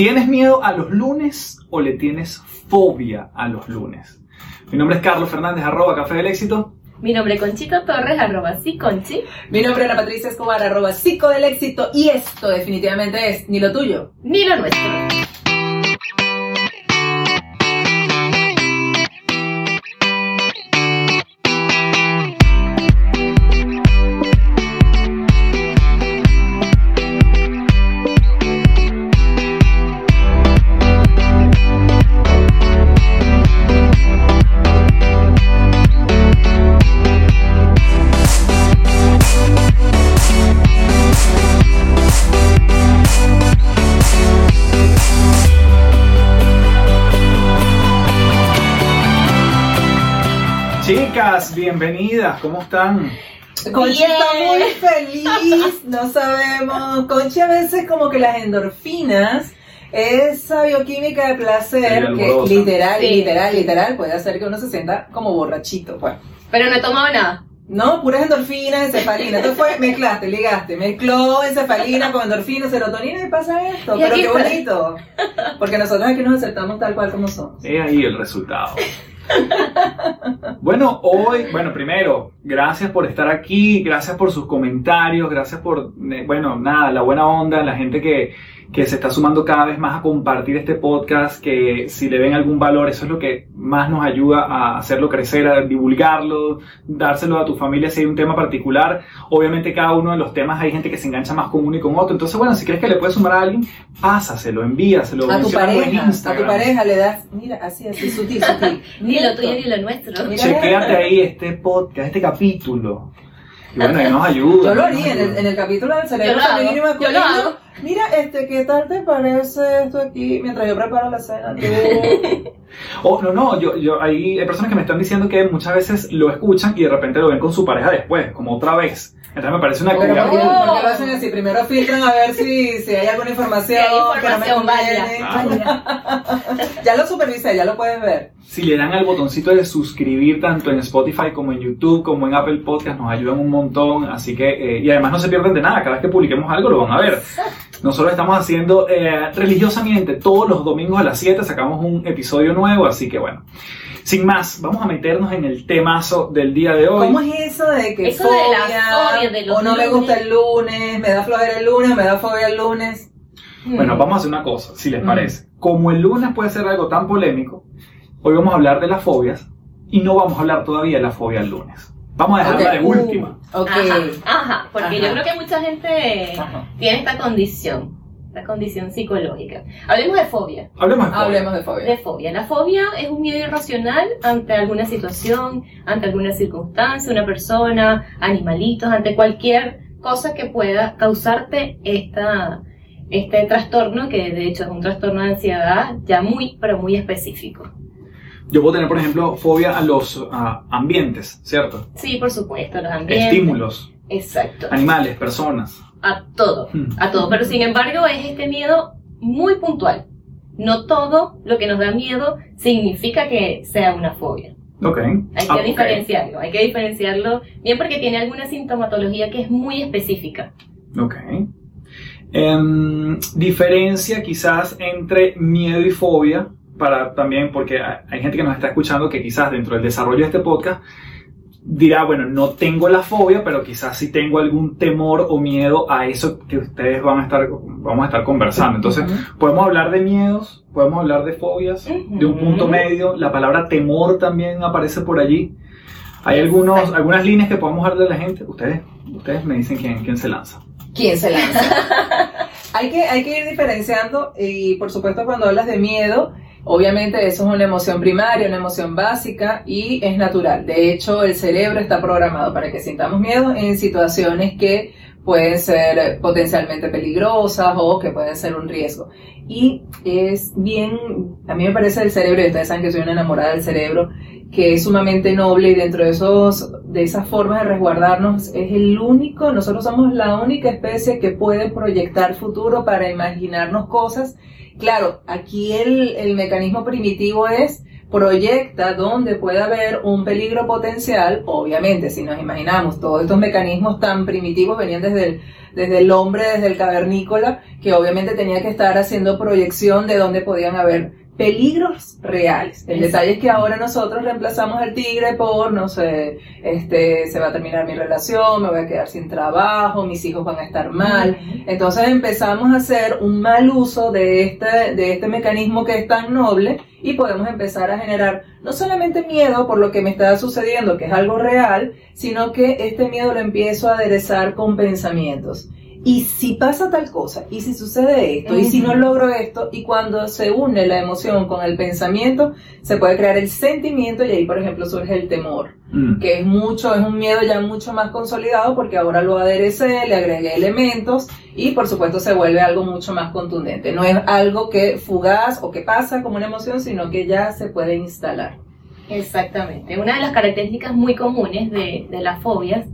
¿Tienes miedo a los lunes o le tienes fobia a los lunes? Mi nombre es Carlos Fernández, arroba Café del Éxito. Mi nombre es Conchito Torres, arroba sí, Conchi. Mi nombre es Ana Patricia Escobar, arroba psico del éxito. Y esto definitivamente es ni lo tuyo. Ni lo nuestro. ¿Cómo están? Conchi Bien. está muy feliz, no sabemos. Conchi a veces como que las endorfinas, esa bioquímica de Sí, placer que alborosa. literal, Sí. literal, literal puede hacer que uno se sienta como borrachito, pues. Pero no he tomado nada. No, puras endorfinas, encefalina. Entonces fue, mezclaste, ligaste, mezcló encefalina con endorfina, serotonina y pasa esto. Y Pero aquí qué está. bonito. Porque nosotros aquí nos aceptamos tal cual como somos. He ahí el resultado. Bueno, hoy, bueno, primero, gracias por estar aquí, gracias por sus comentarios, gracias por, eh, bueno, nada, la buena onda, la gente que, que se está sumando cada vez más a compartir este podcast, que si le ven algún valor, eso es lo que más nos ayuda a hacerlo crecer, a divulgarlo, dárselo a tu familia si hay un tema particular. Obviamente cada uno de los temas hay gente que se engancha más con uno y con otro. Entonces, bueno, si crees que le puedes sumar a alguien, pásaselo, envíaselo. A tu en pareja, a tu pareja le das, mira, así, así, sutil, sutil. Ni lo tuyo ni lo nuestro. Chequéate ahí este podcast, este capítulo. Y bueno, ahí nos ayuda. Yo lo haría en el, en el capítulo del cerebro femenino y yo lo masculino. hago. Mira, este, ¿qué tal te parece esto aquí mientras yo preparo la cena? Oh, no, no, yo, yo, hay, hay personas que me están diciendo que muchas veces lo escuchan y de repente lo ven con su pareja después, como otra vez. Entonces me parece una Pero ¿por qué, actividad. por qué lo hacen así? Primero filtran a ver si, si hay alguna información, Que hay que no me información conviene. válida. Ya lo supervisé, ya lo puedes ver. Si le dan al botoncito de suscribir tanto en Spotify como en YouTube como en Apple Podcast nos ayudan un montón. Así que, eh, y además no se pierden de nada, cada vez que publiquemos algo lo van a ver. Nosotros estamos haciendo eh, religiosamente todos los domingos a las 7 sacamos un episodio nuevo, así que bueno. Sin más, vamos a meternos en el temazo del día de hoy. ¿Cómo es eso de que Eso de la fobia, fobia de los o no me gusta el lunes, me da flojera el lunes, me da fobia el lunes? Bueno, Mm. vamos a hacer una cosa, si les Mm. parece. Como el lunes puede ser algo tan polémico, hoy vamos a hablar de las fobias y no vamos a hablar todavía de la fobia el lunes. Vamos a dejarla Ok. de última. Ok. Ajá, ajá, porque Ajá. yo creo que mucha gente Ajá. tiene esta condición, esta condición psicológica. Hablemos de fobia. Hablemos de fobia. Hablemos de fobia. De fobia. La fobia es un miedo irracional ante alguna situación, ante alguna circunstancia, una persona, animalitos, ante cualquier cosa que pueda causarte esta, este trastorno, que de hecho es un trastorno de ansiedad ya muy, pero muy específico. Yo puedo tener, por ejemplo, fobia a los ah, ambientes, ¿cierto? Sí, por supuesto, los ambientes. Estímulos, Exacto. animales, personas. A todo, Hmm. a todo. Pero sin embargo es este miedo muy puntual. No todo lo que nos da miedo significa que sea una fobia. Ok. Hay que Ah, diferenciarlo, hay que diferenciarlo bien porque tiene alguna sintomatología que es muy específica. Ok. Em, diferencia quizás entre miedo y fobia, para también, porque hay gente que nos está escuchando que quizás dentro del desarrollo de este podcast dirá, bueno, no tengo la fobia, pero quizás sí tengo algún temor o miedo a eso que ustedes van a estar, vamos a estar conversando. Entonces, podemos hablar de miedos, podemos hablar de fobias, de un punto medio, la palabra temor también aparece por allí. Hay algunos, algunas líneas que podemos darle a la gente. Ustedes, ustedes me dicen quién, quién se lanza. ¿Quién se lanza? hay, que, hay que ir diferenciando y por supuesto cuando hablas de miedo, obviamente eso es una emoción primaria, una emoción básica y es natural. De hecho, el cerebro está programado para que sintamos miedo en situaciones que pueden ser potencialmente peligrosas o que pueden ser un riesgo. Y es bien, a mí me parece el cerebro, y ustedes saben que soy una enamorada del cerebro, que es sumamente noble y dentro de, esos, de esas formas de resguardarnos es el único, nosotros somos la única especie que puede proyectar futuro para imaginarnos cosas. Claro, aquí el, el mecanismo primitivo es proyecta donde puede haber un peligro potencial, obviamente, si nos imaginamos, todos estos mecanismos tan primitivos venían desde el, desde el hombre, desde el cavernícola, que obviamente tenía que estar haciendo proyección de dónde podían haber peligros reales. El detalle es que ahora nosotros reemplazamos al tigre por, no sé, este, se va a terminar mi relación, me voy a quedar sin trabajo, mis hijos van a estar mal. Entonces empezamos a hacer un mal uso de este, de este mecanismo que es tan noble y podemos empezar a generar no solamente miedo por lo que me está sucediendo, que es algo real, sino que este miedo lo empiezo a aderezar con pensamientos y si pasa tal cosa, y si sucede esto, y si no logro esto, y cuando se une la emoción con el pensamiento, se puede crear el sentimiento y ahí, por ejemplo, surge el temor, mm. que es mucho, es un miedo ya mucho más consolidado porque ahora lo aderecé, le agregué elementos y por supuesto se vuelve algo mucho más contundente. No es algo que fugaz o que pasa como una emoción, sino que ya se puede instalar. Exactamente. Una de las características muy comunes de, de las fobias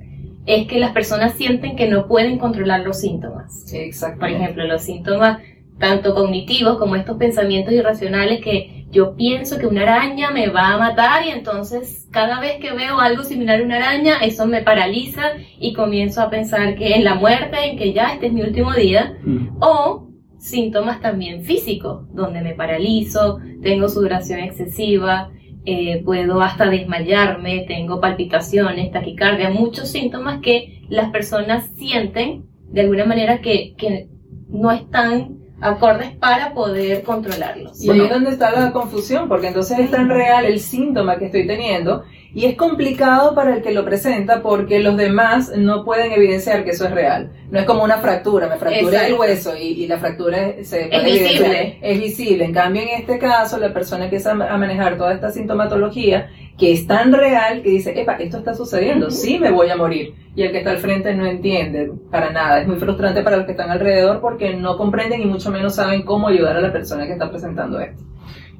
es que las personas sienten que no pueden controlar los síntomas. Exacto. Por ejemplo, los síntomas tanto cognitivos como estos pensamientos irracionales que yo pienso que una araña me va a matar y entonces cada vez que veo algo similar a una araña, eso me paraliza y comienzo a pensar que en la muerte, en que ya este es mi último día, mm. o síntomas también físicos, donde me paralizo, tengo sudoración excesiva, eh, puedo hasta desmayarme, tengo palpitaciones, taquicardia, muchos síntomas que las personas sienten de alguna manera que, que no están acordes para poder controlarlos. Y ahí es donde está la confusión, porque entonces es tan real el síntoma que estoy teniendo y es complicado para el que lo presenta porque los demás no pueden evidenciar que eso es real. No es como una fractura, me fractura el hueso y, la fractura se es visible. Es visible. En cambio, en este caso, la persona empieza a manejar toda esta sintomatología que es tan real que dice, epa, esto está sucediendo, sí me voy a morir. Y el que está al frente no entiende para nada. Es muy frustrante para los que están alrededor porque no comprenden y mucho menos saben cómo ayudar a la persona que está presentando esto.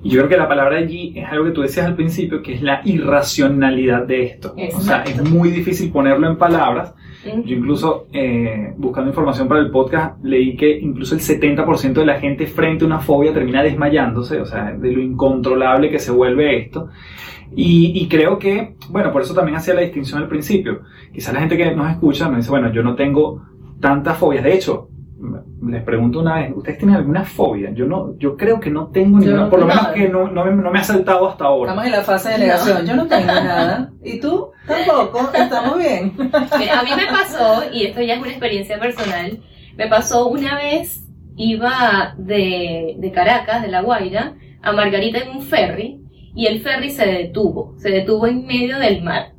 Y yo creo que la palabra allí es algo que tú decías al principio, que es la irracionalidad de esto. O sea, es muy difícil ponerlo en palabras. Yo incluso, eh, buscando información para el podcast, leí que incluso el 70% de la gente frente a una fobia termina desmayándose, o sea, de lo incontrolable que se vuelve esto. Y, y, creo que, bueno, por eso también hacía la distinción al principio. Quizás la gente que nos escucha me dice, bueno, yo no tengo tantas fobias. De hecho, les pregunto una vez, ¿ustedes tienen alguna fobia? Yo no, yo creo que no tengo ninguna, por lo menos que no, no, me, no, me, ha saltado hasta ahora. Estamos en la fase de negación, yo no tengo nada. ¿Y tú? Tampoco, estamos bien. A mí me pasó, y esto ya es una experiencia personal, me pasó una vez, iba de, de Caracas, de La Guaira, a Margarita en un ferry, y el ferry se detuvo, se detuvo en medio del mar.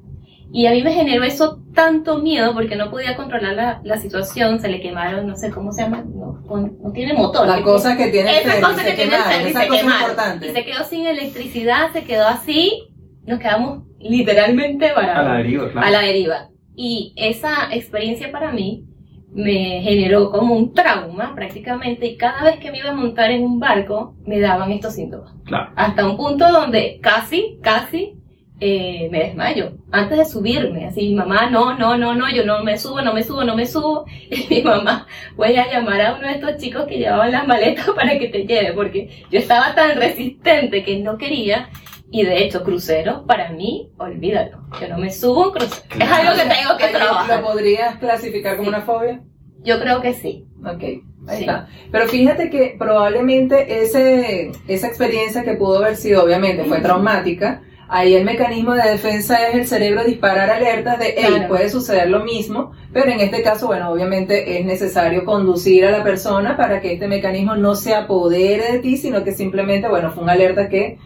Y a mí me generó eso tanto miedo porque no podía controlar la, la situación, se le quemaron, no sé cómo se llama, no, no tiene motor. La cosa que tiene esa cosa que tiene el se quemaron. Y se quedó sin electricidad, se quedó así, nos quedamos literalmente varados. A la deriva, claro. A la deriva. Y esa experiencia para mí me generó como un trauma prácticamente y cada vez que me iba a montar en un barco me daban estos síntomas. Claro. Hasta un punto donde casi, casi eh, me desmayo antes de subirme. Así, mamá, no, no, no, no, yo no me subo, no me subo, no me subo. Y mi mamá, voy a llamar a uno de estos chicos que llevaban las maletas para que te lleve, porque yo estaba tan resistente que no quería. Y de hecho, crucero, para mí, olvídalo. Yo no me subo un crucero. Es algo que tengo que trabajar. ¿Lo podrías clasificar como una fobia? Yo creo que sí. Ok, ahí está. Pero fíjate que probablemente ese, esa experiencia que pudo haber sido, obviamente, fue traumática, Ahí el mecanismo de defensa es el cerebro disparar alertas de, hey, puede suceder lo mismo, pero en este caso, bueno, obviamente es necesario conducir a la persona para que este mecanismo no se apodere de ti, sino que simplemente, bueno, fue una alerta que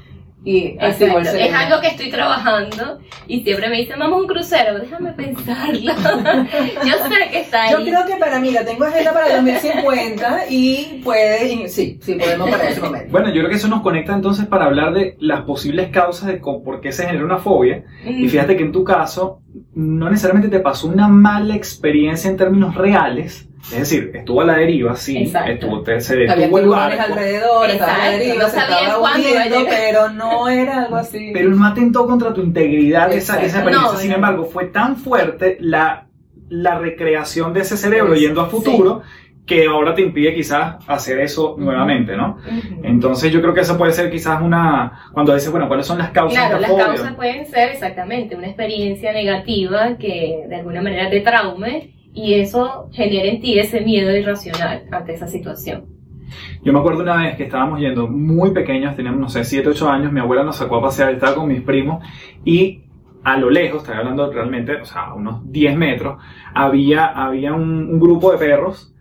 y es algo que estoy trabajando y siempre me dicen, vamos a un crucero, déjame pensarlo. yo sé que está ahí. Yo creo que para mí la tengo agenda para 2050 y puede, sí, sí podemos para ese momento. Bueno, yo creo que eso nos conecta entonces para hablar de las posibles causas de por qué se genera una fobia. Y fíjate que en tu caso, no necesariamente te pasó una mala experiencia en términos reales, es decir, estuvo a la deriva, sí, estuvo, se detuvo el barco. alrededor, estaba a la deriva, se estaba hundiendo, pero no era algo así. Pero no atentó contra tu integridad esa, esa experiencia. Sin embargo, fue tan fuerte la, la recreación de ese cerebro yendo a futuro que ahora te impide quizás hacer eso nuevamente, ¿no? Entonces yo creo que eso puede ser quizás una, cuando dices, bueno, ¿cuáles son las causas Claro, de la las fobia? causas pueden ser exactamente una experiencia negativa que de alguna manera te traume y eso genera en ti ese miedo irracional ante esa situación. Yo me acuerdo una vez que estábamos yendo muy pequeños, teníamos, no sé, 7, 8 años, mi abuela nos sacó a pasear, estaba con mis primos y a lo lejos, estoy hablando realmente, o sea, a unos 10 metros, había, había un, un grupo de perros,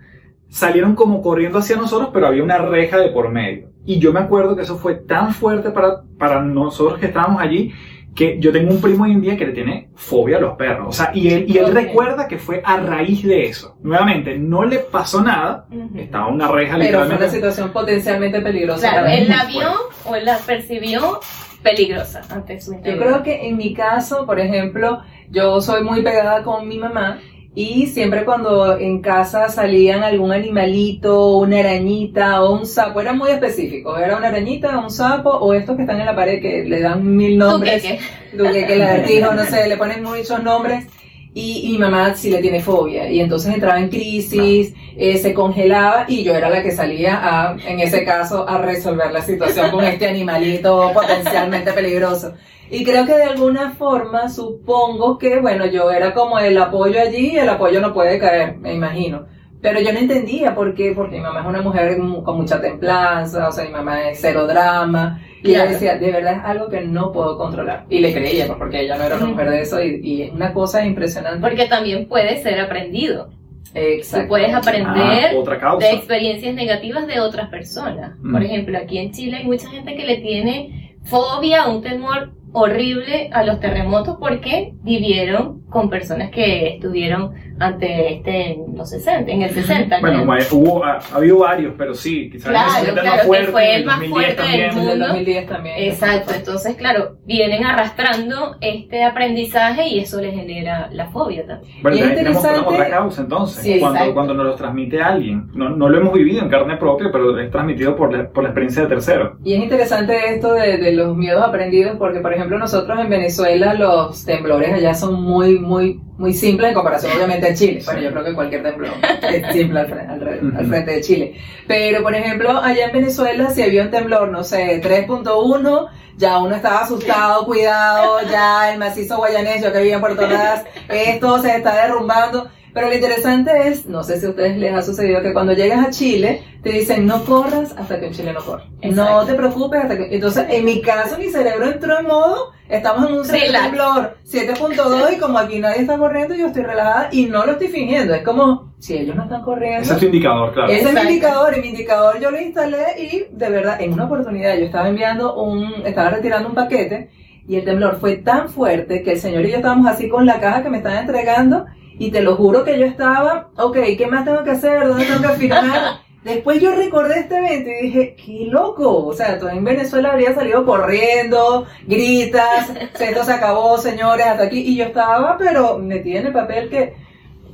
salieron como corriendo hacia nosotros, pero había una reja de por medio. Y yo me acuerdo que eso fue tan fuerte para, para nosotros que estábamos allí, que yo tengo un primo hoy en día que le tiene fobia a los perros. O sea, y él, y él recuerda que fue a raíz de eso. Nuevamente, no le pasó nada, estaba una reja Pero fue literalmente. una situación potencialmente peligrosa. Claro, él la vio o él la percibió peligrosa ante su Yo creo que en mi caso, por ejemplo, yo soy muy pegada con mi mamá y siempre cuando en casa salían algún animalito, una arañita o un sapo, eran muy específicos, era una arañita, un sapo o estos que están en la pared que le dan mil nombres, Tuqueque. duque, lagartijo, no sé, le ponen muchos nombres. Y, y mi mamá sí le tiene fobia y entonces entraba en crisis, eh, se congelaba y yo era la que salía a, en ese caso, a resolver la situación con este animalito potencialmente peligroso. Y creo que de alguna forma supongo que, bueno, yo era como el apoyo allí y el apoyo no puede caer, me imagino. Pero yo no entendía por qué, porque mi mamá es una mujer con mucha templanza, o sea, mi mamá es cero drama. Y ella Claro. decía, de verdad es algo que no puedo controlar. Y le creía, pues, porque ella no era una mujer de eso y, y es una cosa impresionante. Porque también puede ser aprendido. Tú Exacto. puedes Ah, aprender otra causa. de experiencias negativas de otras personas. Mm. Por ejemplo, aquí en Chile hay mucha gente que le tiene fobia, un temor horrible a los terremotos porque vivieron con personas que estuvieron ante este en los 60, en el 60. Bueno, ma- hubo, ha, ha habido varios, pero sí, quizás Claro, el 60 claro, más que fuerte, fue en el más 2010 fuerte también. El del mundo. 2010 también. Exacto, entonces claro, vienen arrastrando este aprendizaje y eso les genera la fobia también. Bueno, Y es tenemos interesante- otra causa entonces, Sí, cuando, cuando nos lo transmite alguien. No, no lo hemos vivido en carne propia, pero es transmitido por la, por la experiencia de terceros. Y es interesante esto de, de los miedos aprendidos porque, por ejemplo, nosotros en Venezuela los temblores allá son muy, muy, muy simples en comparación obviamente a Chile. Bueno, yo creo que cualquier temblor es simple al, fre- al re- al frente de Chile. Pero, por ejemplo, allá en Venezuela si había un temblor, no sé, 3.1, ya uno estaba asustado, cuidado, ya el macizo guayanés, yo que vivía en Puerto Ordaz, esto se está derrumbando. Pero lo interesante es, no sé si a ustedes les ha sucedido que cuando llegas a Chile te dicen no corras hasta que un chileno corra. No te preocupes hasta que... Entonces, en mi caso, mi cerebro entró en modo, estamos en un temblor 7.2 y como aquí nadie está corriendo, yo estoy relajada y no lo estoy fingiendo. Es como, si ellos no están corriendo... Ese es tu indicador, claro. Ese es mi indicador, y mi indicador yo lo instalé y de verdad, en una oportunidad yo estaba enviando un, estaba retirando un paquete y el temblor fue tan fuerte que el señor y yo estábamos así con la caja que me estaban entregando y te lo juro que yo estaba, ok, ¿qué más tengo que hacer? ¿Dónde tengo que firmar? Después yo recordé este evento y dije, qué loco, o sea, tú en Venezuela habría salido corriendo, gritas, esto se acabó, señores, hasta aquí, y yo estaba, pero metida en el papel que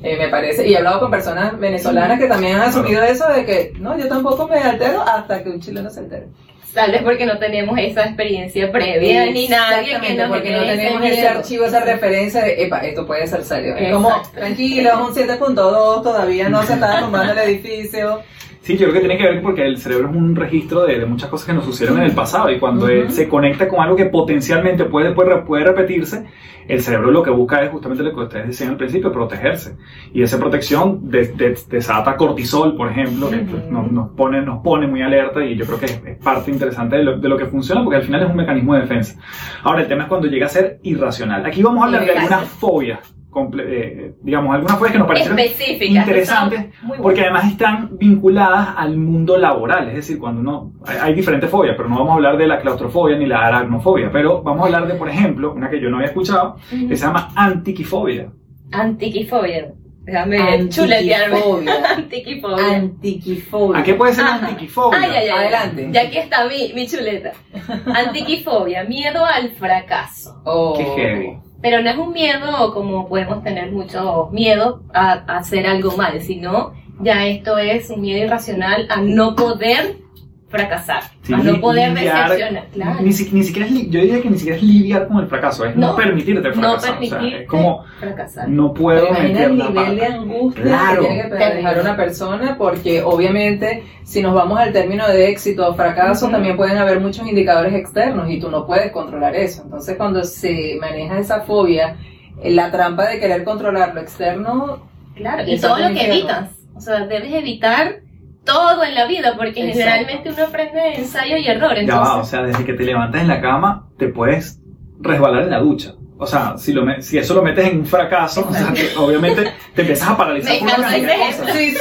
eh, me parece, y he hablado con personas venezolanas que también han asumido eso de que, no, yo tampoco me altero hasta que un chileno se altere. Tal vez porque no tenemos esa experiencia previa ni nadie que nos porque no tenemos ese miedo. archivo, esa referencia de, epa, esto puede ser serio. Es como, tranquilo, es un 7.2, todavía no se está derrumbando el edificio. Sí, yo creo que tiene que ver porque el cerebro es un registro de, de muchas cosas que nos sucedieron en el pasado y cuando él se conecta con algo que potencialmente puede, puede, puede repetirse, el cerebro lo que busca es justamente lo que ustedes decían al principio, protegerse. Y esa protección des- desata cortisol, por ejemplo, pues, nos, nos pone, nos pone muy alerta y yo creo que es, es parte interesante de lo, de lo que funciona porque al final es un mecanismo de defensa. Ahora, el tema es cuando llega a ser irracional. Aquí vamos a hablar de algunas fobias, eh, digamos, algunas fobias que nos parecieron interesantes, porque además están vinculadas al mundo laboral, es decir, cuando uno, hay, hay diferentes fobias, pero no vamos a hablar de la claustrofobia ni la aracnofobia, pero vamos a hablar de, por ejemplo, una que yo no había escuchado, que se llama antiquifobia. Antiquifobia. Déjame chuletearme. Antiquifobia. Antiquifobia. Antiquifobia. ¿A qué puede ser la antiquifobia? Ay, ay, ay. Adelante. Ya aquí está mi, mi chuleta. Antiquifobia, miedo al fracaso. Oh. Qué heavy. Pero no es un miedo como podemos tener mucho miedo a, a hacer algo mal, sino ya esto es un miedo irracional a no poder fracasar, Sí, no poder lidiar- decepcionar. Claro. Ni, ni siquiera es, li- yo diría que ni siquiera es lidiar con el fracaso, es no, No, permitirte no fracasar. o sea, permitirte es como, fracasar. no puedo Imagina meter el la nivel de pata. angustia Claro. que tiene que dejar una persona, porque obviamente si nos vamos al término de éxito o fracaso, Ujú. también pueden haber muchos indicadores externos y tú no puedes controlar eso. Entonces cuando se maneja esa fobia, eh, la trampa de querer controlar lo externo, Claro, y todo lo que evitas. O sea, debes evitar todo en la vida, porque Exacto. generalmente uno aprende de ensayo y error. Ya va, o Entonces, sea, desde que te levantas en la cama, te puedes resbalar en la ducha. O sea, si, lo me- si eso lo metes en un fracaso, o sea, que obviamente te empiezas a paralizar Me por una cosas. sí, sí.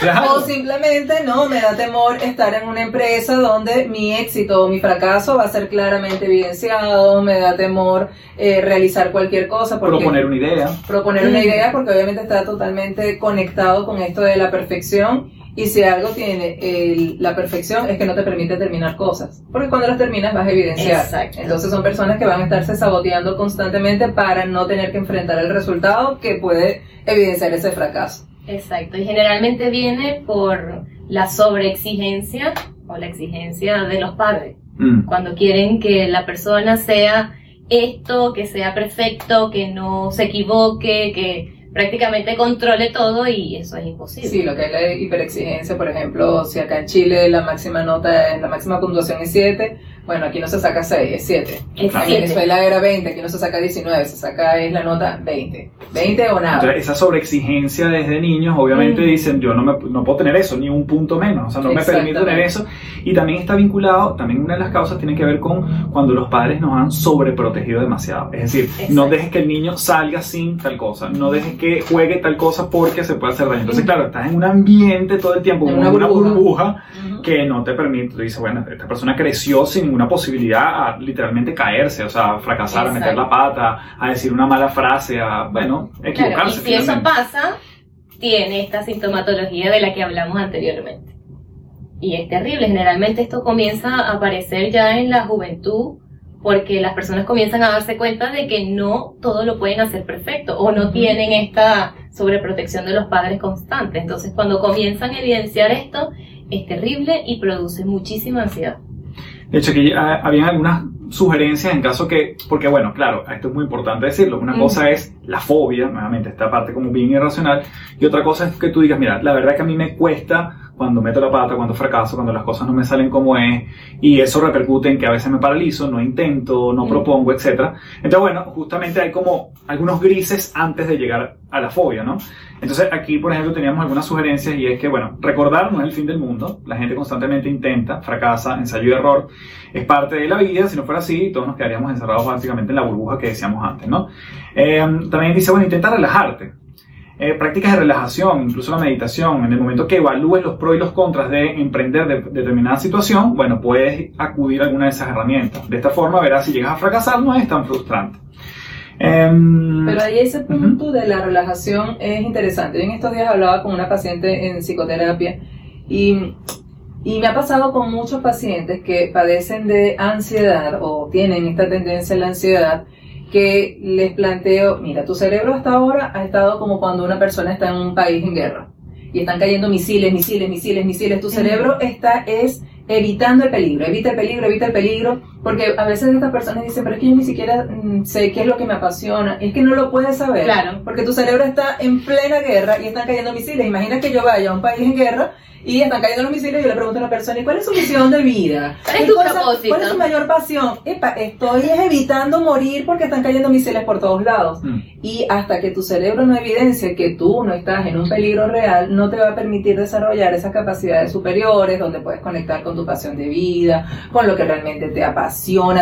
Claro. O simplemente no, me da temor estar en una empresa donde mi éxito o mi fracaso va a ser claramente evidenciado, me da temor eh, realizar cualquier cosa porque Proponer una idea. proponer una Mm. idea porque obviamente está totalmente conectado con esto de la perfección y si algo tiene el- la perfección es que no te permite terminar cosas porque cuando las terminas vas a evidenciar Exacto. entonces son personas que van a estarse saboteando constantemente para no tener que enfrentar el resultado que puede evidenciar ese fracaso exacto. Y generalmente viene por la sobreexigencia o la exigencia de los padres. Mm. Cuando quieren que la persona sea esto, que sea perfecto, que no se equivoque, que prácticamente controle todo y eso es imposible. Sí, lo que es la hiperexigencia, por ejemplo, si acá en Chile la máxima nota, la máxima puntuación es 7, bueno, aquí no se saca 6, es 7. Es En siete. Venezuela era 20, aquí no se saca 19, se saca es la nota 20. 20 o nada. Entonces, esa sobreexigencia desde niños, obviamente Mm. dicen, yo no, me, no puedo tener eso, ni un punto menos, o sea, no me permito tener eso. Y también está vinculado, también una de las causas tiene que ver con cuando los padres nos han sobreprotegido demasiado. Es decir, no dejes que el niño salga sin tal cosa, no dejes que juegue tal cosa porque se puede hacer daño. Entonces, claro, estás en un ambiente todo el tiempo, En una una burbuja. burbuja Ujú. que no te permite. Tú dices, bueno, esta persona creció sin ninguna posibilidad a literalmente caerse, o sea, a fracasar, a meter la pata, a decir una mala frase, a, bueno, Claro, y equivocarse. si eso pasa, tiene esta sintomatología de la que hablamos anteriormente. Y es terrible, generalmente esto comienza a aparecer ya en la juventud porque las personas comienzan a darse cuenta de que no todo lo pueden hacer perfecto o no tienen esta sobreprotección de los padres constante. Entonces cuando comienzan a evidenciar esto es terrible y produce muchísima ansiedad. De hecho, ya habían algunas sugerencias en caso que, porque bueno, claro, esto es muy importante decirlo. Una cosa es la fobia, nuevamente, esta parte como bien irracional, y otra cosa es que tú digas, mira, la verdad que a mí me cuesta cuando meto la pata, cuando fracaso, cuando las cosas no me salen como es, y eso repercute en que a veces me paralizo, no intento, no propongo, etc. Entonces, bueno, justamente hay como algunos grises antes de llegar a la fobia, ¿no? Entonces, aquí, por ejemplo, teníamos algunas sugerencias y es que, bueno, recordar no es el fin del mundo, la gente constantemente intenta, fracasa, ensayo y error, es parte de la vida, si no fuera así, todos nos quedaríamos encerrados básicamente en la burbuja que decíamos antes, ¿no? Eh, también dice, bueno, intenta relajarte. Eh, prácticas de relajación, incluso la meditación, en el momento que evalúes los pros y los contras de emprender de, determinada situación, bueno, puedes acudir a alguna de esas herramientas. De esta forma verás si llegas a fracasar no es tan frustrante. Em, Pero ahí ese punto de la relajación es interesante. Yo en estos días hablaba con una paciente en psicoterapia y, y me ha pasado con muchos pacientes que padecen de ansiedad o tienen esta tendencia a la ansiedad que les planteo, mira, tu cerebro hasta ahora ha estado como cuando una persona está en un país en guerra y están cayendo misiles, misiles, misiles, misiles. Tu cerebro está es evitando el peligro, evita el peligro, evita el peligro, porque a veces estas personas dicen, pero es que yo ni siquiera mm, sé qué es lo que me apasiona, es que no lo puedes saber, Claro. porque tu cerebro está en plena guerra y están cayendo misiles. Imagina que yo vaya a un país en guerra y están cayendo los misiles y yo le pregunto a una persona, ¿y cuál es su misión de vida? ¿Cuál es ¿Qué tu cosa- propósito? ¿Cuál es su mayor pasión? Epa, estoy es evitando morir porque están cayendo misiles por todos lados. mm. Y hasta que tu cerebro no evidencie que tú no estás en un peligro real, no te va a permitir desarrollar esas capacidades superiores donde puedes conectar con tu pasión de vida, con lo que realmente te apasiona,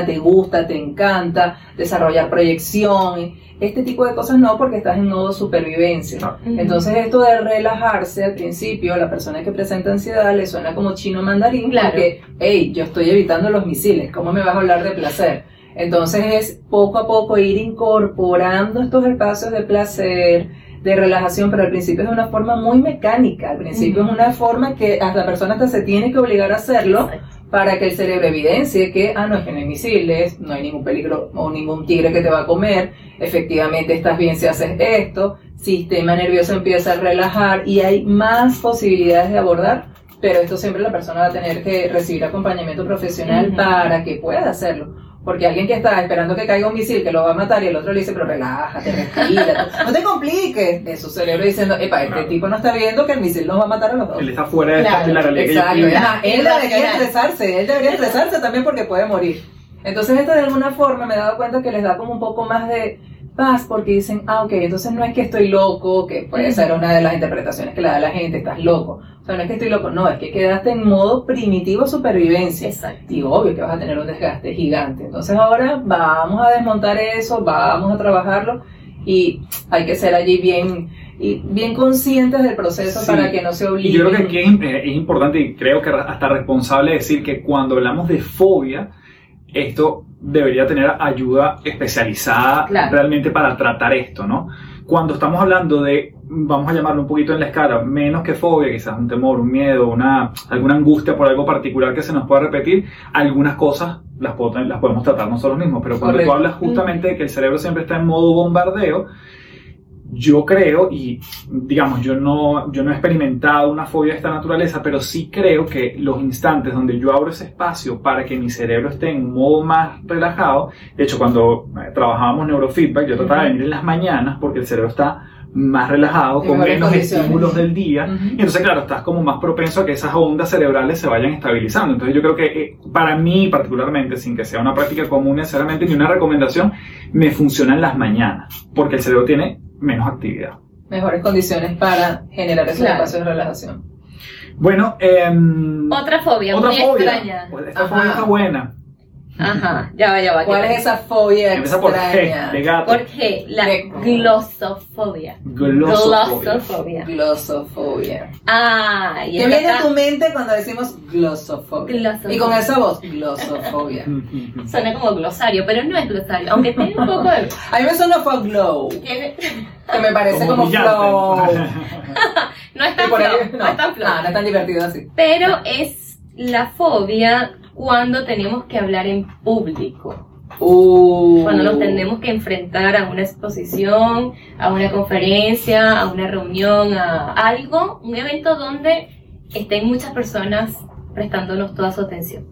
te gusta, te encanta, desarrollar proyección. Este tipo de cosas no porque estás en modo supervivencia. Claro. Entonces esto de relajarse al principio, a la persona que presenta ansiedad le suena como chino mandarín Claro. porque, hey, yo estoy evitando los misiles, ¿cómo me vas a hablar de placer? Entonces es poco a poco ir incorporando estos espacios de placer, de relajación, pero al principio es de una forma muy mecánica, al principio es una forma que hasta la persona hasta se tiene que obligar a hacerlo para que el cerebro evidencie que, ah, no, es que no hay misiles, no hay ningún peligro o ningún tigre que te va a comer, efectivamente estás bien si haces esto, sistema nervioso empieza a relajar y hay más posibilidades de abordar pero esto siempre la persona va a tener que recibir acompañamiento profesional para que pueda hacerlo. Porque alguien que está esperando que caiga un misil que lo va a matar y el otro le dice, pero relájate, respira, no te compliques. De su cerebro diciendo, epa, este Claro. tipo no está viendo que el misil nos va a matar a los dos. Él está fuera de, Claro, la realidad que Exacto. Ajá, él debería estresarse, él debería estresarse también porque puede morir. Entonces esto de alguna forma me he dado cuenta que les da como un poco más de paz porque dicen, ah, ok, entonces no es que estoy loco, que puede ser una de las interpretaciones que le da la gente, estás loco. O sea, no es que estoy loco, no, es que quedaste en modo primitivo supervivencia. Exacto. Y obvio que vas a tener un desgaste gigante. Entonces ahora vamos a desmontar eso, vamos a trabajarlo y hay que ser allí bien, y bien conscientes del proceso Sí. para que no se obliguen. yo creo que aquí es, eh, es importante y creo que hasta responsable decir que cuando hablamos de fobia, esto debería tener ayuda especializada Claro. realmente para tratar esto, ¿no? Cuando estamos hablando de, vamos a llamarlo un poquito en la escala, menos que fobia, quizás un temor, un miedo, una, alguna angustia por algo particular que se nos pueda repetir, algunas cosas las, las podemos tratar nosotros mismos, pero cuando Correcto. tú hablas justamente de que el cerebro siempre está en modo bombardeo, yo creo, y digamos, yo no, yo no he experimentado una fobia de esta naturaleza, pero sí creo que los instantes donde yo abro ese espacio para que mi cerebro esté en un modo más relajado, de hecho, cuando eh, trabajábamos neurofeedback, yo trataba de venir en las mañanas porque el cerebro está más relajado, con menos estímulos del día, y entonces, claro, estás como más propenso a que esas ondas cerebrales se vayan estabilizando. Entonces, yo creo que eh, para mí, particularmente, sin que sea una práctica común necesariamente ni una recomendación, me funciona en las mañanas, porque el cerebro tiene menos actividad. mejores condiciones para generar esos Claro. espacios de relajación. Bueno, em, Otra fobia otra muy fobia. extraña. Pues esta Ajá. fobia está buena. Ajá, ya va, ya va. ¿Cuál es esa fobia Empieza por G, de gato. ¿Por qué? La De- glosofobia. Glosofobia. Glosofobia. Glosofobia. Ah, y ¿Qué viene a tu mente cuando decimos glosofobia? Glosofobia. Y con esa voz, glosofobia. Suena como glosario, pero no es glosario, aunque tiene un poco de... A mí me suena fue glow, tiene- que me parece como, brillante. flow. No es tan flow, no es tan flow. Ah, no es tan divertido así. Pero es la fobia cuando tenemos que hablar en público. Uh. Cuando nos tenemos que enfrentar a una exposición, a una conferencia, a una reunión, a algo, un evento donde estén muchas personas prestándonos toda su atención.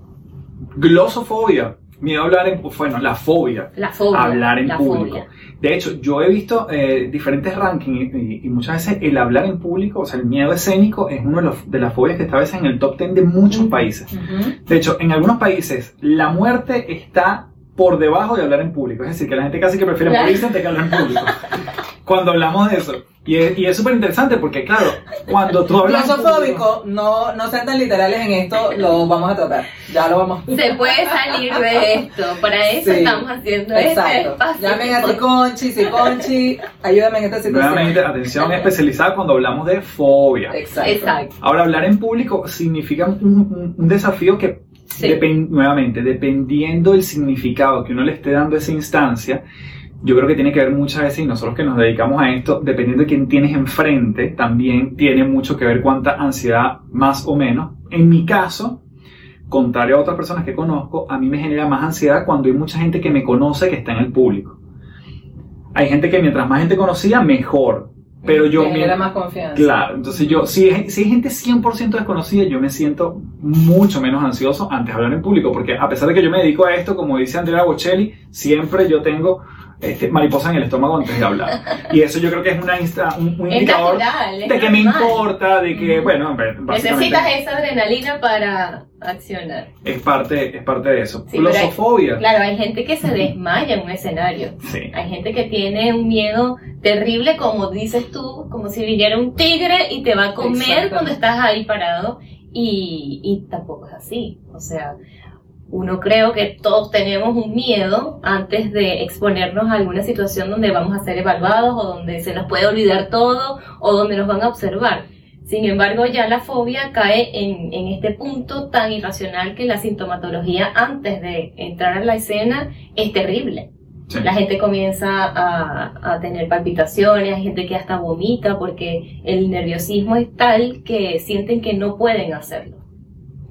Glosofobia. Miedo a hablar en... Bueno, la fobia. La fobia. hablar en público. fobia. De hecho, yo he visto eh, diferentes rankings y, y muchas veces el hablar en público, o sea, el miedo escénico es uno de, los- de las fobias que está a veces en el top 10 de muchos países. De hecho, en algunos países la muerte está por debajo de hablar en público. Es decir, que la gente casi que prefiere morirse antes que hablar en público. Cuando hablamos de eso. Y es y es súper interesante porque, claro, cuando tú hablas Glosofóbico, no, no sean tan literales en esto, lo vamos a tratar. Ya lo vamos Se puede salir de esto. Para eso Sí. estamos haciendo este Exacto. espacio. Llamen a Siconchi, Siconchi, ayúdame en esta situación. Nuevamente, atención especializada cuando hablamos de fobia. Exacto. Exacto. Ahora, hablar en público significa un, un- un desafío que, Sí. depen- nuevamente, dependiendo del significado que uno le esté dando a esa instancia, yo creo que tiene que ver muchas veces, y nosotros que nos dedicamos a esto, dependiendo de quién tienes enfrente, también tiene mucho que ver cuánta ansiedad más o menos. En mi caso, contrario a otras personas que conozco, a mí me genera más ansiedad cuando hay mucha gente que me conoce que está en el público. Hay gente que mientras más gente conocía, mejor. Pero yo... Te genera más confianza. Claro, entonces yo, si, hay- si hay gente 100% desconocida, yo me siento mucho menos ansioso antes de hablar en público, porque a pesar de que yo me dedico a esto, como dice Andrea Bocelli, siempre yo tengo este, mariposa en el estómago antes de hablar. Y eso yo creo que es una insta- un, un Es indicador natural, de que me normal. importa, de que, bueno, Necesitas esa adrenalina para accionar. es parte, es parte de eso. Sí, hay-. Claro, hay gente que se desmaya en un escenario. Sí. Hay gente que tiene un miedo terrible, como dices tú, como si viniera un tigre y te va a comer cuando estás ahí parado. Y, y tampoco es así. O sea, uno creo que todos tenemos un miedo antes de exponernos a alguna situación donde vamos a ser evaluados o donde se nos puede olvidar todo o donde nos van a observar. Sin embargo, ya la fobia cae en, en este punto tan irracional que la sintomatología antes de entrar a la escena es terrible. Sí. La gente comienza a, a tener palpitaciones, hay gente que hasta vomita porque el nerviosismo es tal que sienten que no pueden hacerlo.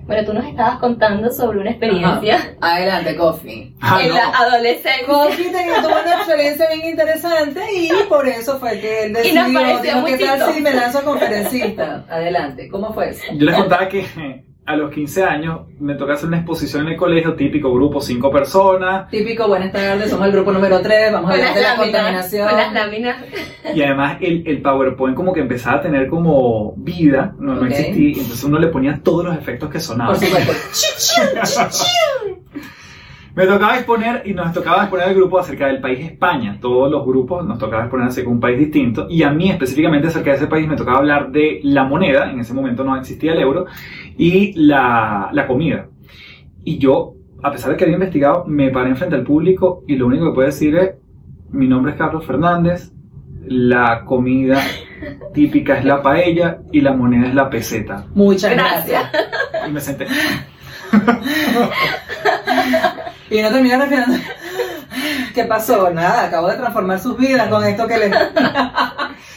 Bueno, tú nos estabas contando sobre una experiencia Adelante, Coffee. Ah, en no. la adolescencia. Coffee tenía tuvo una experiencia bien interesante y por eso fue que él Y nos decidió, pareció dijo, muy ¿qué tal si chistoso". me lanzo a conferencista? Adelante, ¿cómo fue eso? Yo les contaba que a los 15 años me toca hacer una exposición en el colegio, típico grupo, cinco personas, Típico, buenas tardes, somos el grupo número 3, vamos a hablar las de la contaminación. Con las láminas. y además el, el PowerPoint como que empezaba a tener como vida, no, no Ok. existía, y entonces uno le ponía todos los efectos que sonaban. Por supuesto. Me tocaba exponer y nos tocaba exponer al grupo acerca del país España. Todos los grupos nos tocaba exponer acerca de un país distinto. Y a mí específicamente acerca de ese país me tocaba hablar de la moneda, en ese momento no existía el euro, y la, la comida. Y yo, a pesar de que había investigado, me paré enfrente al público y lo único que puedo decir es, mi nombre es Carlos Fernández, la comida típica es la paella y la moneda es la peseta. Muchas Gracias. gracias. Y me senté. Y no termina refiriendo. ¿Qué pasó? Nada, acabo de transformar sus vidas con esto que les.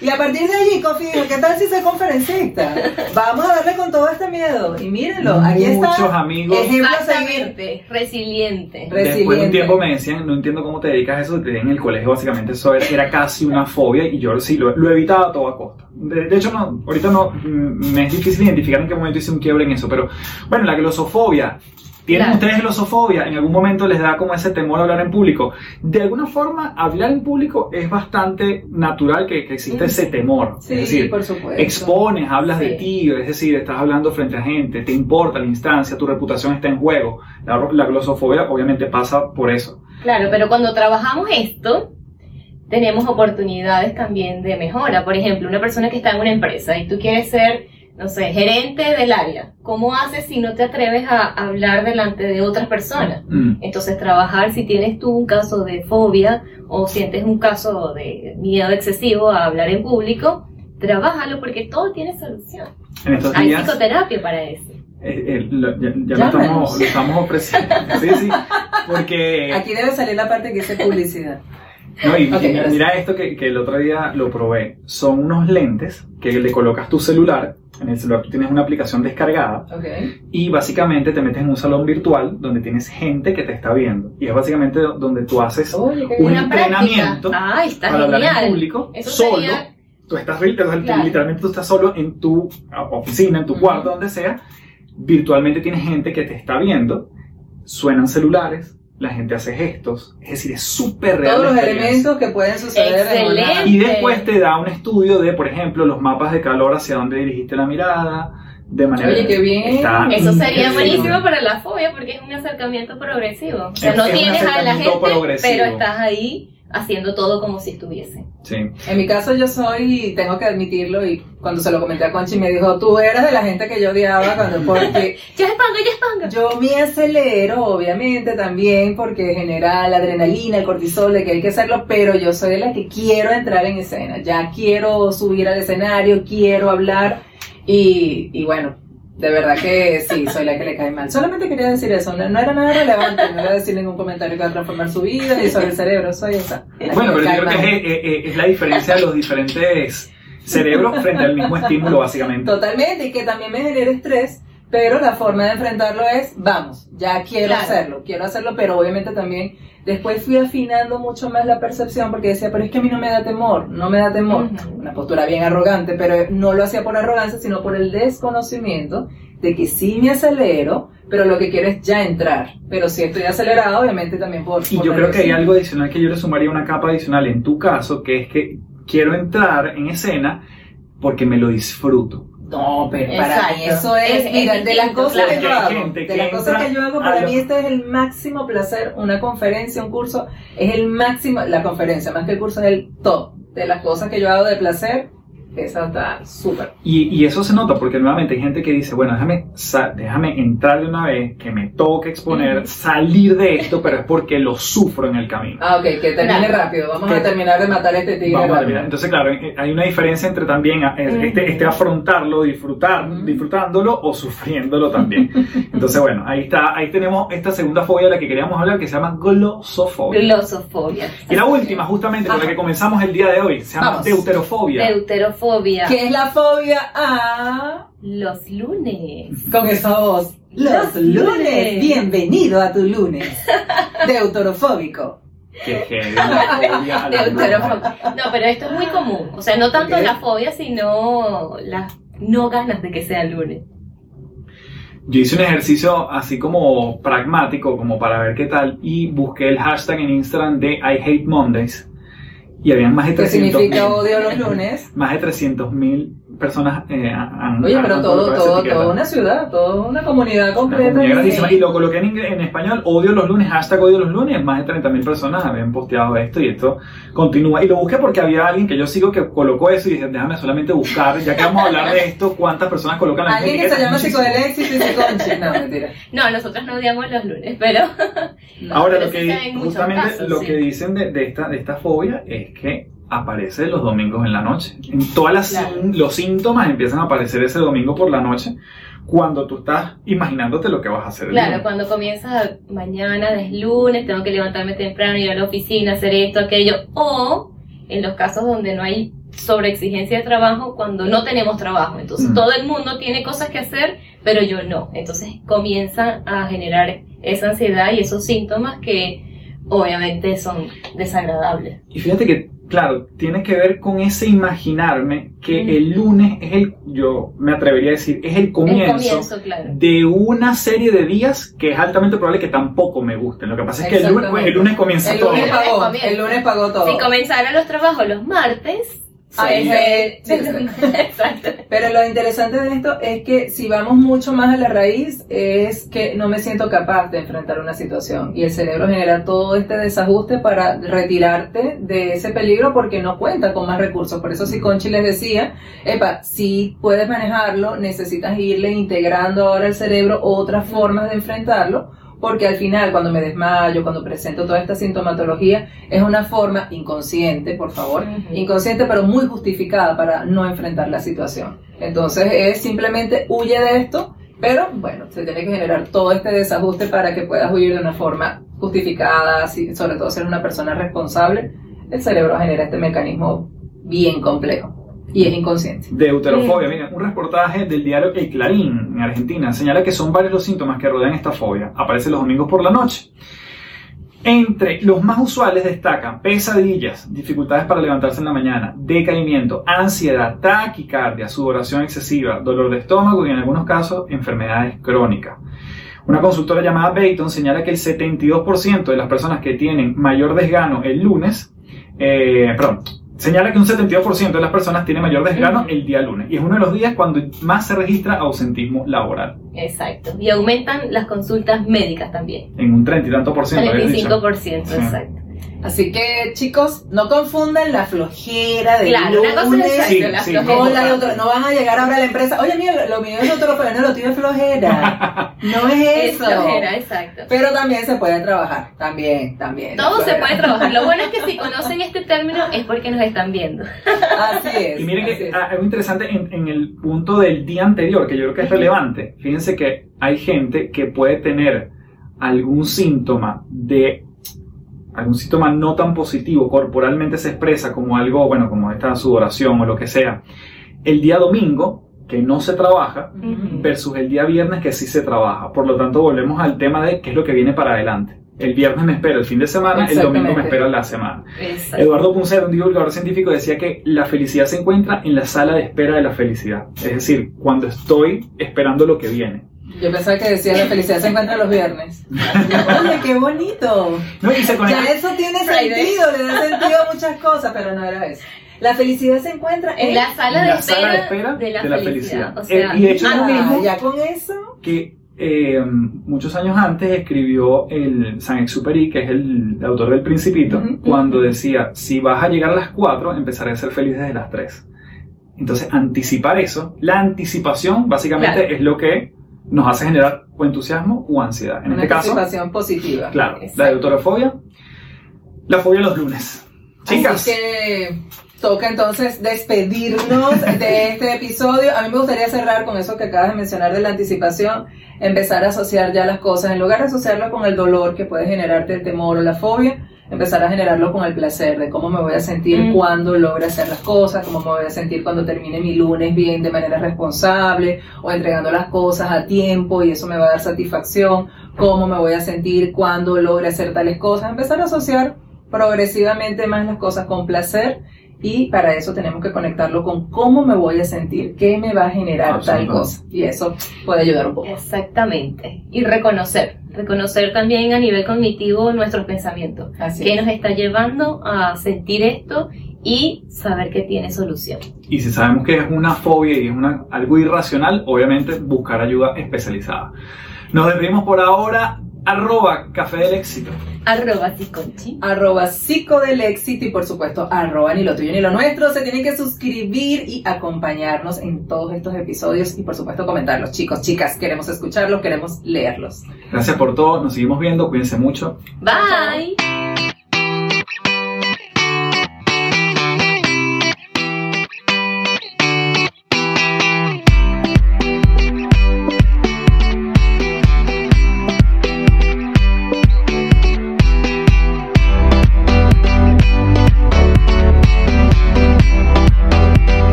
y a partir de allí, Cofi ¿Qué tal si soy conferencista? Vamos a darle con todo este miedo. Y mírenlo, aquí está. Muchos amigos. Exactamente. Resiliente. Re- Después de un Resiliente. tiempo me decían, no entiendo cómo te dedicas a eso, te en el colegio básicamente eso era, era casi una fobia y yo sí lo, lo evitaba a toda costa. De, de hecho, no, ahorita no, mm, me es difícil identificar en qué momento hice un quiebre en eso, pero bueno, la glosofobia. ¿Tienen Claro. ustedes glosofobia? ¿En algún momento les da como ese temor a hablar en público? De alguna forma, hablar en público es bastante natural que, que exista ese temor. Sí, es decir, por supuesto. expones, hablas de ti, es decir, estás hablando frente a gente, te importa la instancia, tu reputación está en juego. La, la glosofobia obviamente pasa por eso. Claro, pero cuando trabajamos esto, tenemos oportunidades también de mejora. Por ejemplo, una persona que está en una empresa y tú quieres ser, no sé, gerente del área. ¿Cómo haces si no te atreves a hablar delante de otras personas? Mm. Entonces, trabajar si tienes tú un caso de fobia o sientes un caso de miedo excesivo a hablar en público, trabájalo porque todo tiene solución. En estos Hay días psicoterapia para eso. eh, eh, lo- ya, ya lo, estamos, lo estamos ofreciendo. Sí, sí, porque... Aquí debe salir la parte que dice publicidad. No, y, mira esto que, que el otro día lo probé. Son unos lentes que le colocas tu celular. En el celular tú tienes una aplicación descargada Ok. y básicamente te metes en un salón virtual donde tienes gente que te está viendo. Y es básicamente do- donde tú haces Un entrenamiento Ay, está para hablar en genial. público Eso solo. sería- Tú estás Claro. literalmente tú estás solo en tu ah, oficina, en tu cuarto, donde sea. Virtualmente tienes gente que te está viendo. Suenan celulares, la gente hace gestos. Es decir, es súper real. Todos los elementos que pueden suceder en Excelente. Y después te da un estudio de, por ejemplo, los mapas de calor hacia dónde dirigiste la mirada, de manera... Oye, qué bien. Está Eso sería buenísimo para la fobia porque es un acercamiento progresivo. O sea, Es- no tienes a la gente, progresivo. pero estás ahí haciendo todo como si estuviese. Sí. En mi caso yo soy, tengo que admitirlo, y cuando se lo comenté a Conchi me dijo, tú eras de la gente que yo odiaba cuando, porque Ya es panga, ya es panga. yo me acelero, obviamente, también, porque genera la adrenalina, el cortisol, de que hay que hacerlo, pero yo soy de la que quiero entrar en escena, ya quiero subir al escenario, quiero hablar, y, y bueno, de verdad que sí, soy la que le cae mal. Solamente quería decir eso, no, no era nada relevante, no iba a decir ningún comentario que va a transformar su vida, ni sobre el cerebro, soy esa. Bueno, pero yo creo que mal. es- es- es la diferencia de los diferentes cerebros frente al mismo estímulo, básicamente. Totalmente, y que también me genera estrés, pero la forma de enfrentarlo es, vamos, ya quiero Claro. hacerlo, quiero hacerlo, pero obviamente también después fui afinando mucho más la percepción porque decía, pero es que a mí no me da temor, no me da temor. Una postura bien arrogante, pero no lo hacía por arrogancia, sino por el desconocimiento de que sí me acelero, pero lo que quiero es ya entrar. Pero si estoy acelerado, obviamente también por... Y por yo creo que hay algo adicional que yo le sumaría una capa adicional en tu caso, que es que quiero entrar en escena porque me lo disfruto. No, pero para mí Exacto. eso es, Es- es mira, de las cosas claro. que yo hago, de las cosas que yo hago, para mí este es el máximo placer, una conferencia, un curso, es el máximo, la conferencia, más que el curso, es el top de las cosas que yo hago de placer, esa está súper. Y, y eso se nota porque nuevamente hay gente que dice, bueno, déjame, déjame entrar de una vez, que me toque exponer, Ujú. salir de esto, pero es porque lo sufro en el camino. Ah, ok, que termine Claro. rápido, vamos Que- a terminar de matar a este tigre Vamos a rápido. terminar. Entonces, claro, eh, hay una diferencia entre también eh, este, este afrontarlo, disfrutar, Ujú. disfrutándolo o sufriéndolo también. Entonces, bueno, ahí está, ahí tenemos esta segunda fobia de la que queríamos hablar que se llama glosofobia. Glosofobia. Y la última, justamente con la que comenzamos el día de hoy, se llama Vamos. deuterofobia. Deuterofobia. Deuterofobia. ¿Qué es la fobia a...? Los lunes. Con esa voz. Los, Los lunes. lunes. Bienvenido a tu lunes. Deuterofóbico. Que heavy, la fobia a la Deuterofobia. No, pero esto es muy común. O sea, no tanto la fobia, sino las no ganas de que sea lunes. Yo hice un ejercicio así como pragmático, como para ver qué tal, y busqué el hashtag en Instagram de I Hate Mondays. Y habían más de ¿Qué 300 significa odio los lunes? más de 300 mil personas eh, han Oye, han- pero han todo, todo, toda una ciudad, toda una comunidad Una completa. comunidad grandísima. Sí. Y lo coloqué en, inglés- en español, odio los lunes, hashtag odio los lunes, más de 30 mil personas habían posteado esto y esto continúa. Y lo busqué porque había alguien que yo sigo que colocó eso y dije, déjame solamente buscar, ya que vamos a hablar de esto, cuántas personas colocan la Alguien que se llama psicodeléxico y psiconchi. No, mentira. No, nosotros no odiamos los lunes, pero. No. Ahora, pero lo que, justamente casos, lo sí. que dicen de, de esta, de esta fobia es que aparece los domingos en la noche. En todas las Claro. los síntomas empiezan a aparecer ese domingo por la noche cuando tú estás imaginándote lo que vas a hacer el Claro, lunes. cuando comienzas mañana, es lunes, tengo que levantarme temprano, ir a la oficina, hacer esto, aquello. O en los casos donde no hay sobreexigencia de trabajo, cuando no tenemos trabajo. Entonces Mm. todo el mundo tiene cosas que hacer, pero yo no. Entonces comienzan a generar esa ansiedad y esos síntomas que obviamente son desagradables. Y fíjate que, claro, tiene que ver con ese imaginarme que Mm. el lunes es el, yo me atrevería a decir, es el comienzo, El comienzo, claro. de una serie de días que es altamente probable que tampoco me gusten. Lo que pasa es que el lunes, Exactamente. el lunes comienza El todo. lunes El lunes pagó, comienza. el lunes pagó todo. Si comenzara los trabajos los martes, Eh, Exacto. Pero lo interesante de esto es que si vamos mucho más a la raíz es que no me siento capaz de enfrentar una situación y el cerebro genera todo este desajuste para retirarte de ese peligro porque no cuenta con más recursos. Por eso si Conchi les decía, epa, si puedes manejarlo, necesitas irle integrando ahora al cerebro otras formas de enfrentarlo porque al final cuando me desmayo, cuando presento toda esta sintomatología, es una forma inconsciente, por favor, inconsciente pero muy justificada para no enfrentar la situación. Entonces es simplemente huye de esto, pero bueno, se tiene que generar todo este desajuste para que puedas huir de una forma justificada, sobre todo ser una persona responsable. El cerebro genera este mecanismo bien complejo y es inconsciente. Deuterofobia. Miren, un reportaje del diario El Clarín en Argentina señala que son varios los síntomas que rodean esta fobia. Aparece los domingos por la noche. Entre los más usuales destacan pesadillas, dificultades para levantarse en la mañana, decaimiento, ansiedad, taquicardia, sudoración excesiva, dolor de estómago y en algunos casos enfermedades crónicas. Una consultora llamada Bayton señala que el 72% de las personas que tienen mayor desgano el lunes, eh, perdón, señala que un 72% de las personas tiene mayor desgano el día lunes y es uno de los días cuando más se registra ausentismo laboral, Exacto. Y aumentan las consultas médicas también. en un 30 y tanto por ciento. habías dicho. 35%, Sí. exacto. Así que chicos, no confundan la flojera del Claro, una cosa es lunes Sí, la sí, flojera. con la de otro. No van a llegar ahora a la empresa. Oye, mira, lo, lo mío es otro, pero no lo tiene flojera. No es Es eso. flojera, exacto. Pero también se puede trabajar. También, también. Todo se puede trabajar. Lo bueno es que si conocen este término es porque nos están viendo. Así es. Y miren que es. algo interesante en, en el punto del día anterior, que yo creo que es relevante. Fíjense que hay gente que puede tener algún síntoma de algún síntoma no tan positivo, corporalmente se expresa como algo, bueno, como esta sudoración o lo que sea, el día domingo, que no se trabaja, versus el día viernes que sí se trabaja. Por lo tanto, volvemos al tema de qué es lo que viene para adelante. El viernes me espera el fin de semana, el domingo me espera la semana. Eduardo Punset, un divulgador científico, decía que la felicidad se encuentra en la sala de espera de la felicidad. Es decir, cuando estoy esperando lo que viene. Yo pensaba que decía la felicidad se encuentra los viernes. Oye, qué bonito. ¿No? Y se conecta- Ya eso tiene Friday. sentido, le da sentido a muchas cosas, pero no era eso. La felicidad se encuentra En la sala, en de, la espera sala de espera de la, de la felicidad. felicidad. O sea, Eh, y de hecho, Ah, lo mismo ya con eso. que eh, muchos años antes escribió el Saint-Exupéry, que es el, el autor del Principito, Ujú. cuando decía, si vas a llegar a las 4, empezaré a ser feliz desde las 3. Entonces, anticipar eso, la anticipación básicamente Claro. es lo que nos hace generar o entusiasmo o ansiedad. En Una este caso, positiva. claro, la Exacto. deuterofobia, la fobia a los lunes. Chicas, Así que toca entonces despedirnos de este episodio. A mí me gustaría cerrar con eso que acabas de mencionar de la anticipación, empezar a asociar ya las cosas, en lugar de asociarlo con el dolor que puede generarte el temor o la fobia, empezar a generarlo con el placer de cómo me voy a sentir Mm. cuando logre hacer las cosas, cómo me voy a sentir cuando termine mi lunes bien de manera responsable o entregando las cosas a tiempo y eso me va a dar satisfacción, cómo me voy a sentir cuando logre hacer tales cosas, empezar a asociar progresivamente más las cosas con placer y para eso tenemos que conectarlo con cómo me voy a sentir, qué me va a generar tal cosa y eso puede ayudar un poco. Exactamente. Y reconocer, reconocer también a nivel cognitivo nuestros pensamientos. Así ¿Qué es. nos está llevando a sentir esto y saber que tiene solución? Y si sabemos que es una fobia y es una, algo irracional, obviamente buscar ayuda especializada. Nos despedimos por ahora. Arroba Café del Éxito. Arroba Ticonchi. arroba psico del éxito y por supuesto arroba ni lo tuyo ni lo nuestro. Se tienen que suscribir y acompañarnos en todos estos episodios y por supuesto comentarlos. Chicos, chicas, queremos escucharlos, queremos leerlos. Gracias por todo. Nos seguimos viendo. Cuídense mucho. Bye.